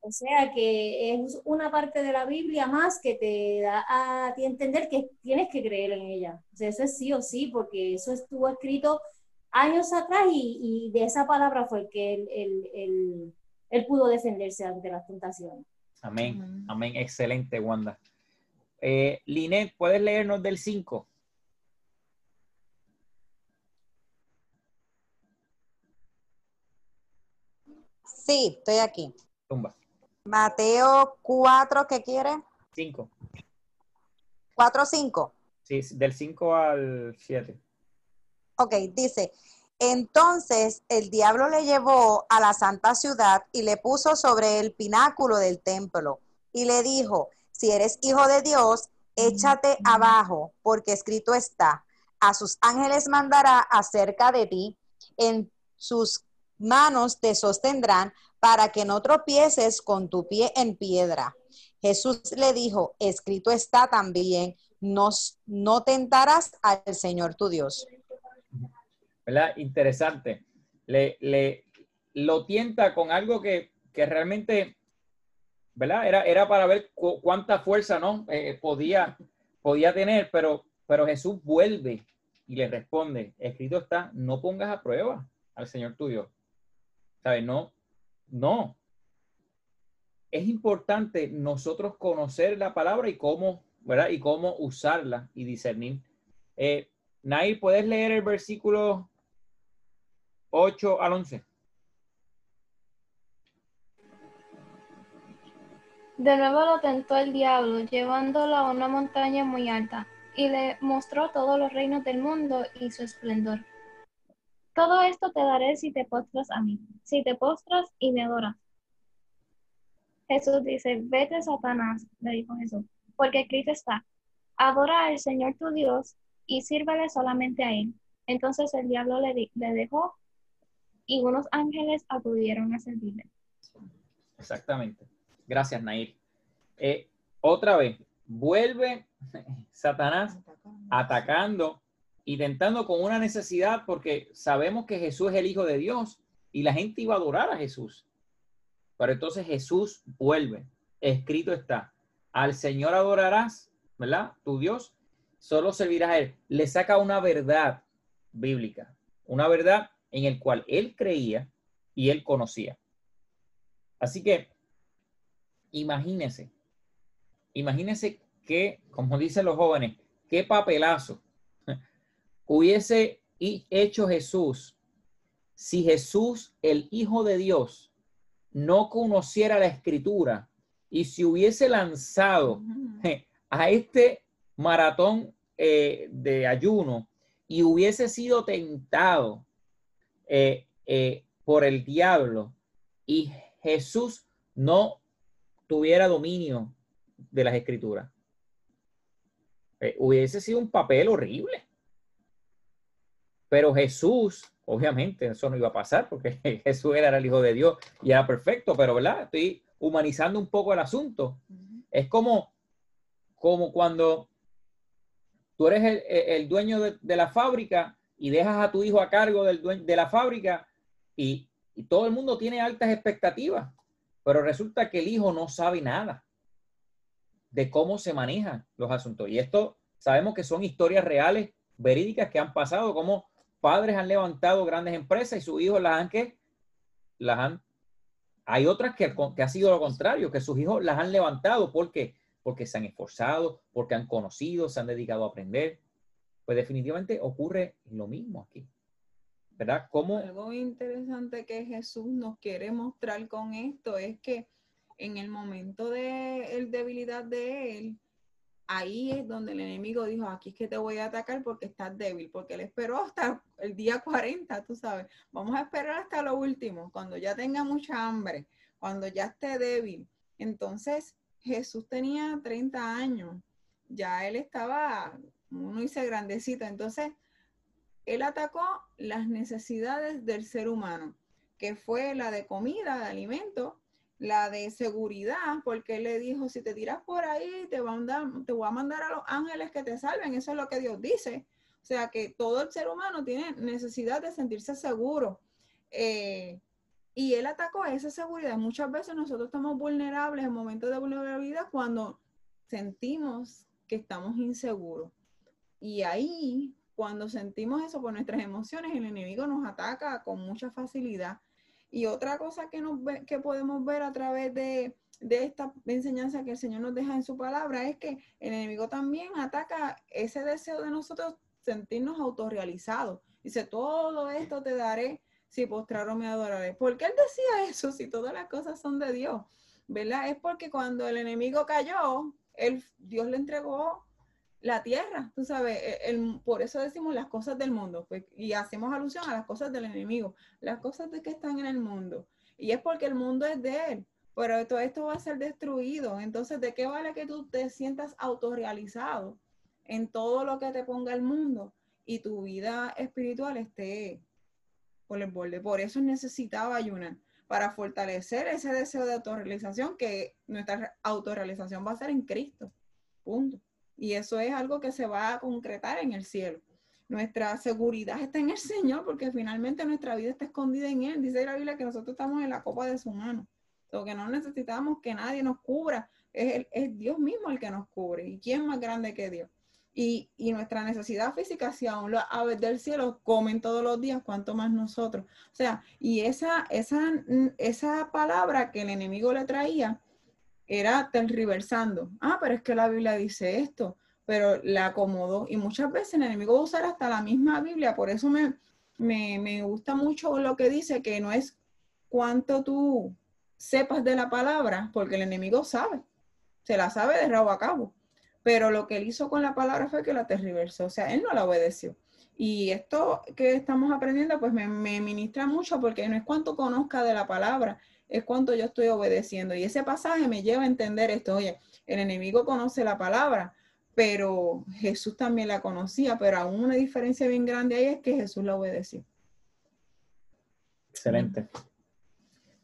O sea que es una parte de la Biblia más que te da a ti entender que tienes que creer en ella. O sea, eso es sí o sí, porque eso estuvo escrito años atrás y, y de esa palabra fue que él, él- él- él pudo defenderse ante las tentaciones. Amén, Amén. amén, excelente, Wanda. Eh, Linet, ¿puedes leernos del 5? Sí, estoy aquí. Tumba. Mateo 4, ¿qué quiere? 5. 4, 5. Sí, del 5 al 7. Ok, dice, entonces el diablo le llevó a la santa ciudad y le puso sobre el pináculo del templo y le dijo, si eres hijo de Dios, échate abajo, porque escrito está, a sus ángeles mandará acerca de ti, en sus manos te sostendrán para que no tropieces con tu pie en piedra. Jesús le dijo, escrito está también, no, no tentarás al Señor tu Dios. ¿verdad? Interesante. Le, le lo tienta con algo que, que realmente, ¿verdad? Era, era para ver cu- cuánta fuerza, ¿no? Eh, podía, podía tener, pero, pero Jesús vuelve y le responde, escrito está, no pongas a prueba al Señor tuyo. ¿Sabes? No, no. Es importante nosotros conocer la palabra y cómo, ¿verdad? Y cómo usarla y discernir. Eh, Nair, ¿puedes leer el versículo 8 al 11? De nuevo lo tentó el diablo, llevándolo a una montaña muy alta, y le mostró todos los reinos del mundo y su esplendor. Todo esto te daré si te postras a mí, si te postras y me adoras. Jesús dice, vete Satanás, le dijo Jesús, porque escrito está, adora al Señor tu Dios y sírvele solamente a Él. Entonces el diablo le, di- le dejó y unos ángeles acudieron a servirle. Exactamente. Gracias, Nair. Eh, otra vez, vuelve [laughs] Satanás atacando y tentando con una necesidad porque sabemos que Jesús es el Hijo de Dios y la gente iba a adorar a Jesús. Pero entonces Jesús vuelve. Escrito está, al Señor adorarás, ¿verdad? Tu Dios, solo servirás a Él. Le saca una verdad bíblica, una verdad en el cual Él creía y Él conocía. Así que, imagínese, imagínese que, como dicen los jóvenes, qué papelazo hubiese hecho Jesús si Jesús, el Hijo de Dios, no conociera la escritura y si hubiese lanzado [laughs] a este maratón eh, de ayuno y hubiese sido tentado eh, eh, por el diablo y Jesús no tuviera dominio de las escrituras, hubiese sido un papel horrible. Pero Jesús, obviamente, eso no iba a pasar porque [laughs] Jesús era el Hijo de Dios y era perfecto, pero ¿verdad? Estoy humanizando un poco el asunto. Ujú. Es como, como cuando tú eres el, el dueño de, de la fábrica y dejas a tu hijo a cargo del dueño de la fábrica y, y todo el mundo tiene altas expectativas, pero resulta que el hijo no sabe nada de cómo se manejan los asuntos. Y esto sabemos que son historias reales, verídicas que han pasado, como padres han levantado grandes empresas y sus hijos las han que las han hay otras que, que ha sido lo contrario, que sus hijos las han levantado porque porque se han esforzado, porque han conocido, se han dedicado a aprender. Pues definitivamente ocurre lo mismo aquí. ¿Verdad? ¿Cómo? Algo interesante que Jesús nos quiere mostrar con esto es que en el momento de el debilidad de él, ahí es donde el enemigo dijo, aquí es que te voy a atacar porque estás débil, porque él esperó hasta el día 40, tú sabes, vamos a esperar hasta lo último, cuando ya tenga mucha hambre, cuando ya esté débil. Entonces, Jesús tenía 30 años, ya él estaba, uno dice grandecito, entonces él atacó las necesidades del ser humano, que fue la de comida, de alimento, la de seguridad, porque él le dijo, si te tiras por ahí, te, van a te voy a mandar a los ángeles que te salven, eso es lo que Dios dice. O sea que todo el ser humano tiene necesidad de sentirse seguro. Eh, y él atacó esa seguridad. Muchas veces nosotros estamos vulnerables en momentos de vulnerabilidad cuando sentimos que estamos inseguros. Y ahí, cuando sentimos eso por nuestras emociones, el enemigo nos ataca con mucha facilidad. Y otra cosa que, nos ve- que podemos ver a través de, de esta enseñanza que el Señor nos deja en su palabra es que el enemigo también ataca ese deseo de nosotros sentirnos autorrealizados. Dice, todo esto te daré si postraro me adoraré. ¿Por qué él decía eso si todas las cosas son de Dios? ¿Verdad? Es porque cuando el enemigo cayó, él, Dios le entregó la tierra, tú sabes, e- el- por eso decimos las cosas del mundo, pues, y hacemos alusión a las cosas del enemigo, las cosas de que están en el mundo. Y es porque el mundo es de él, pero todo esto va a ser destruido. Entonces, ¿de qué vale que tú te sientas autorrealizado en todo lo que te ponga el mundo y tu vida espiritual esté por el borde? Por eso necesitaba ayunar, para fortalecer ese deseo de autorrealización, que nuestra autorrealización va a ser en Cristo. Punto. Y eso es algo que se va a concretar en el cielo. Nuestra seguridad está en el Señor porque finalmente nuestra vida está escondida en Él. Dice la Biblia que nosotros estamos en la copa de su mano. Lo que no necesitamos que nadie nos cubra. Es, el- es Dios mismo el que nos cubre. ¿Y quién más grande que Dios? Y, y nuestra necesidad física, si aún las aves del cielo comen todos los días, cuánto más nosotros. O sea, y esa, esa, esa palabra que el enemigo le traía era tergiversando. Ah, pero es que la Biblia dice esto, pero la acomodó. Y muchas veces el enemigo va a usar hasta la misma Biblia. Por eso me, me, me gusta mucho lo que dice, que no es cuánto tú sepas de la palabra, porque el enemigo sabe, se la sabe de rabo a cabo. Pero lo que él hizo con la palabra fue que la tergiversó, o sea, él no la obedeció. Y esto que estamos aprendiendo, pues me, me ministra mucho porque no es cuánto conozca de la palabra, es cuánto yo estoy obedeciendo. Y ese pasaje me lleva a entender esto. Oye, el enemigo conoce la palabra, pero Jesús también la conocía, pero aún una diferencia bien grande ahí es que Jesús la obedeció. Excelente.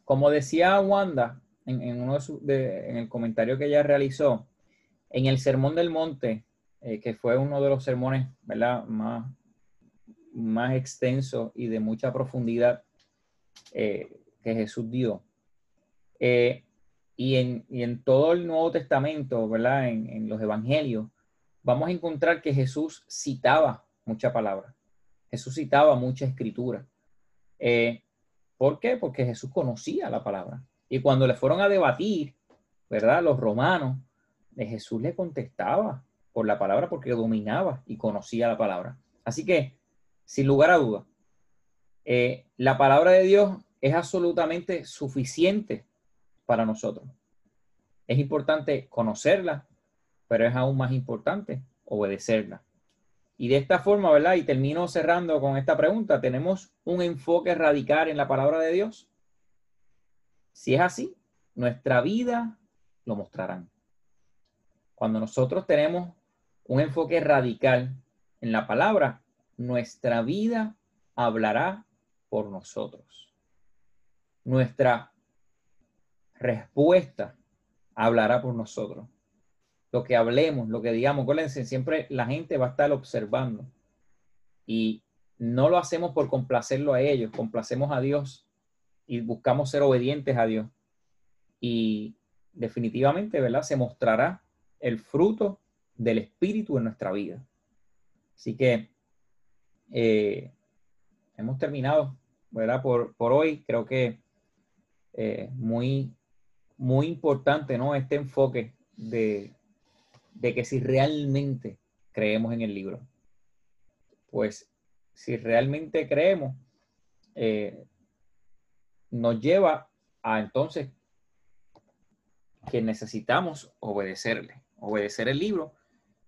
Como decía Wanda en, en uno de en el comentario que ella realizó, en el Sermón del Monte, eh, que fue uno de los sermones ¿verdad? Más, más extensos y de mucha profundidad eh, que Jesús dio. Eh, y, en, y en todo el Nuevo Testamento, ¿verdad? En, los Evangelios, vamos a encontrar que Jesús citaba mucha palabra. Jesús citaba mucha escritura. Eh, ¿Por qué? Porque Jesús conocía la palabra. Y cuando le fueron a debatir, ¿verdad? Los romanos, eh, Jesús le contestaba por la palabra porque dominaba y conocía la palabra. Así que, sin lugar a duda, eh, la palabra de Dios es absolutamente suficiente para nosotros. Es importante conocerla, pero es aún más importante obedecerla. Y de esta forma, ¿verdad? Y termino cerrando con esta pregunta. ¿Tenemos un enfoque radical en la palabra de Dios? Si es así, nuestra vida lo mostrarán. Cuando nosotros tenemos un enfoque radical en la palabra, nuestra vida hablará por nosotros. Nuestra respuesta hablará por nosotros. Lo que hablemos, lo que digamos, acuérdense, siempre la gente va a estar observando. Y no lo hacemos por complacerlo a ellos, complacemos a Dios y buscamos ser obedientes a Dios. Y definitivamente, ¿verdad? Se mostrará el fruto del Espíritu en nuestra vida. Así que eh, hemos terminado, ¿verdad? Por, por hoy creo que eh, muy, muy importante, ¿no? Este enfoque de, de que si realmente creemos en el libro, pues si realmente creemos, eh, nos lleva a entonces que necesitamos obedecerle, obedecer el libro.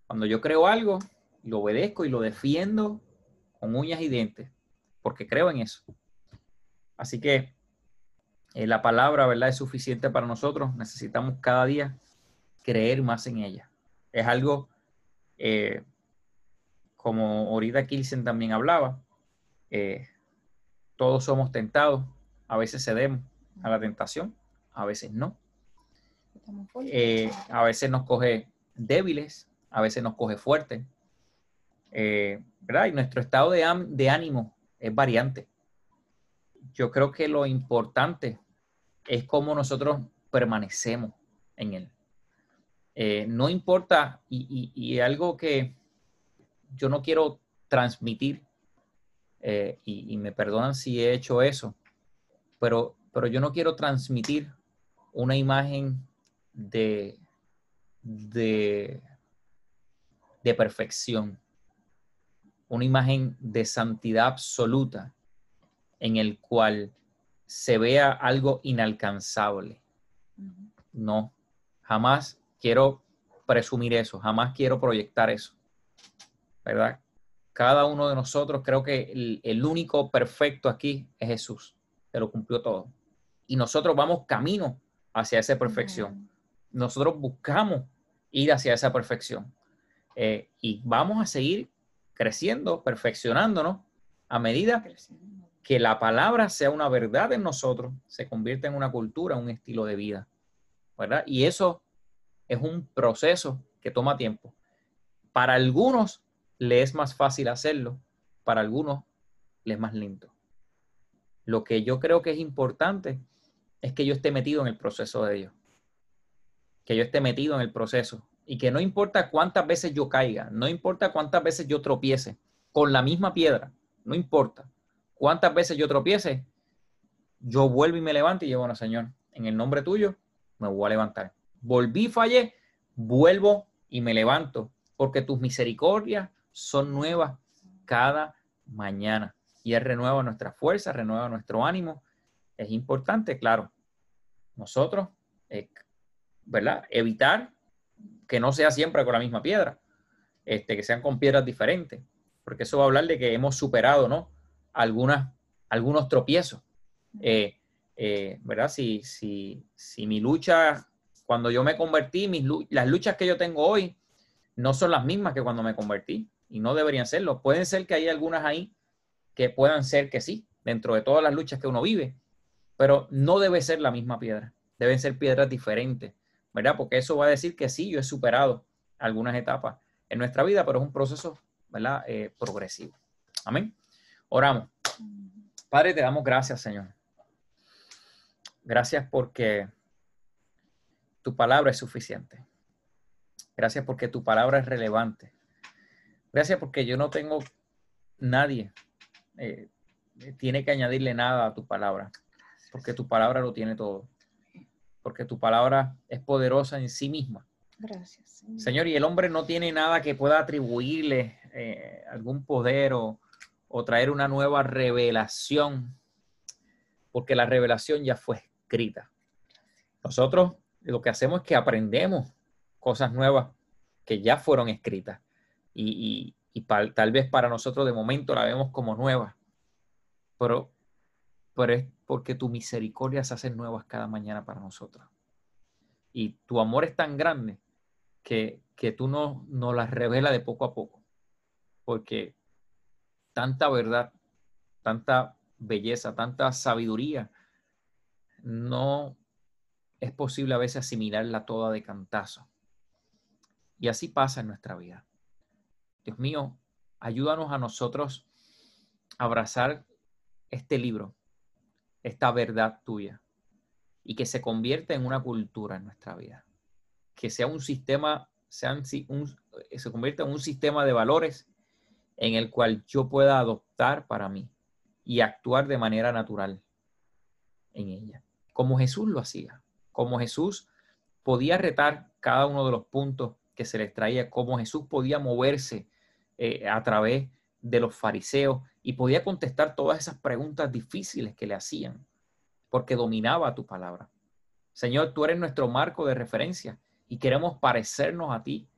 Cuando yo creo algo, lo obedezco y lo defiendo con uñas y dientes, porque creo en eso. Así que eh, la palabra, ¿verdad? Es suficiente para nosotros. Necesitamos cada día creer más en ella. Es algo, eh, como ahorita Kilsen también hablaba, eh, todos somos tentados, a veces cedemos a la tentación, a veces no. a veces nos coge débiles, a veces nos coge fuertes. ¿verdad? Y nuestro estado de, de ánimo es variante. Yo creo que lo importante es cómo nosotros permanecemos en Él. Eh, no importa, y, algo que yo no quiero transmitir, eh, y, me perdonan si he hecho eso, pero, pero yo no quiero transmitir una imagen de, de, de perfección, una imagen de santidad absoluta en el cual se vea algo inalcanzable. No, jamás quiero presumir eso, jamás quiero proyectar eso. ¿Verdad? Cada uno de nosotros creo que el, único perfecto aquí es Jesús, que lo cumplió todo. Y nosotros vamos camino hacia esa perfección. Nosotros buscamos ir hacia esa perfección. Eh, y vamos a seguir creciendo, perfeccionándonos a medida que la palabra sea una verdad en nosotros, se convierte en una cultura, un estilo de vida. ¿Verdad? Y eso es un proceso que toma tiempo. Para algunos le es más fácil hacerlo, para algunos le es más lento. Lo que yo creo que es importante es que yo esté metido en el proceso de ellos. Que yo esté metido en el proceso. Y que no importa cuántas veces yo caiga, no importa cuántas veces yo tropiece con la misma piedra, no importa cuántas veces yo tropiece, yo vuelvo y me levanto y digo, bueno, Señor, en el nombre tuyo me voy a levantar. Volví, fallé, vuelvo y me levanto, porque tus misericordias son nuevas cada mañana. Y Él renueva nuestra fuerza, renueva nuestro ánimo. Es importante, claro, nosotros, eh, ¿verdad? Evitar que no sea siempre con la misma piedra, este, que sean con piedras diferentes, porque eso va a hablar de que hemos superado, ¿no? Algunas, algunos tropiezos. Eh, eh, ¿Verdad? Si, si, si mi lucha, cuando yo me convertí, mis, las luchas que yo tengo hoy no son las mismas que cuando me convertí y no deberían serlo. Pueden ser que hay algunas ahí que puedan ser que sí, dentro de todas las luchas que uno vive, pero no debe ser la misma piedra, deben ser piedras diferentes, ¿verdad? Porque eso va a decir que sí, yo he superado algunas etapas en nuestra vida, pero es un proceso, ¿verdad? Eh, progresivo. Amén. Oramos. Padre, te damos gracias, Señor. Gracias porque tu palabra es suficiente. Gracias porque tu palabra es relevante. Gracias porque yo no tengo nadie. Eh, tiene que añadirle nada a tu palabra. Porque tu palabra lo tiene todo. Porque tu palabra es poderosa en sí misma. Gracias. Señor, y el hombre no tiene nada que pueda atribuirle eh, algún poder o, o traer una nueva revelación, porque la revelación ya fue escrita. Nosotros lo que hacemos es que aprendemos cosas nuevas que ya fueron escritas y, tal vez para nosotros de momento la vemos como nuevas, pero, pero es porque tu misericordia se hace nuevas cada mañana para nosotros. Y tu amor es tan grande que, que tú nos no las revela de poco a poco, porque tanta verdad, tanta belleza, tanta sabiduría, no es posible a veces asimilarla toda de cantazo. Y así pasa en nuestra vida. Dios mío, ayúdanos a nosotros a abrazar este libro, esta verdad tuya, y que se convierta en una cultura en nuestra vida. Que sea un sistema, se convierta en un sistema de valores en el cual yo pueda adoptar para mí y actuar de manera natural en ella, como Jesús lo hacía, como Jesús podía retar cada uno de los puntos que se les traía, como Jesús podía moverse eh, a través de los fariseos y podía contestar todas esas preguntas difíciles que le hacían, porque dominaba tu palabra. Señor, tú eres nuestro marco de referencia y queremos parecernos a ti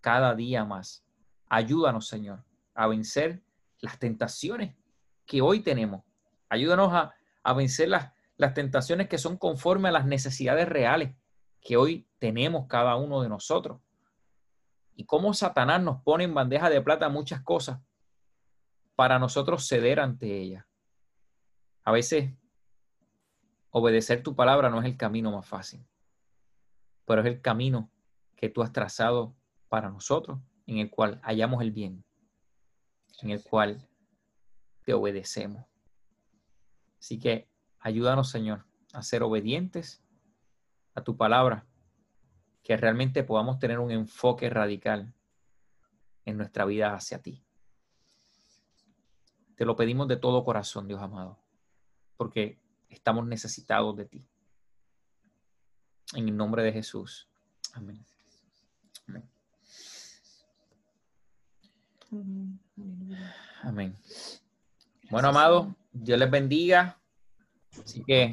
cada día más. Ayúdanos, Señor, a vencer las tentaciones que hoy tenemos. Ayúdanos a, vencer las, las tentaciones que son conforme a las necesidades reales que hoy tenemos cada uno de nosotros. Y cómo Satanás nos pone en bandeja de plata muchas cosas para nosotros ceder ante ella. A veces obedecer tu palabra no es el camino más fácil, pero es el camino que tú has trazado para nosotros, en el cual hallamos el bien, en el cual te obedecemos. Así que ayúdanos, Señor, a ser obedientes a tu palabra, que realmente podamos tener un enfoque radical en nuestra vida hacia ti. Te lo pedimos de todo corazón, Dios amado, porque estamos necesitados de ti. En el nombre de Jesús. Amén. Amén. Bueno, amado, Dios les bendiga. Así que